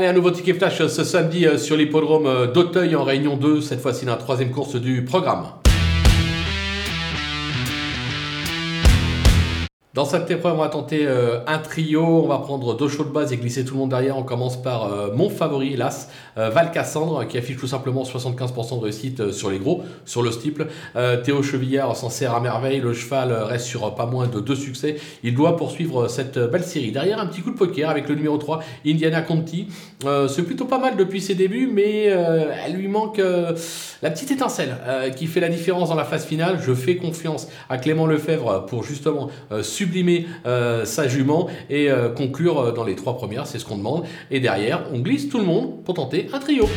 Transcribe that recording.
Allez, un nouveau ticket flash ce samedi euh, sur l'hippodrome euh, d'Auteuil en Réunion 2, cette fois-ci la troisième course du programme. Dans cette épreuve, on va tenter euh, un trio. On va prendre deux chauds de base et glisser tout le monde derrière. On commence par euh, mon favori, hélas, euh, Val Cassandre, qui affiche tout simplement 75% de réussite sur les gros, sur le steeple. Théo Chevillard s'en sert à merveille. Le cheval reste sur pas moins de deux succès. Il doit poursuivre cette belle série. Derrière, un petit coup de poker avec le numéro 3, Indiana Conti. C'est plutôt pas mal depuis ses débuts, mais elle lui manque la petite étincelle qui fait la différence dans la phase finale. Je fais confiance à Clément Lefebvre pour justement sublimer euh, sa jument et euh, conclure euh, dans les trois premières, c'est ce qu'on demande. Et derrière, on glisse tout le monde pour tenter un trio.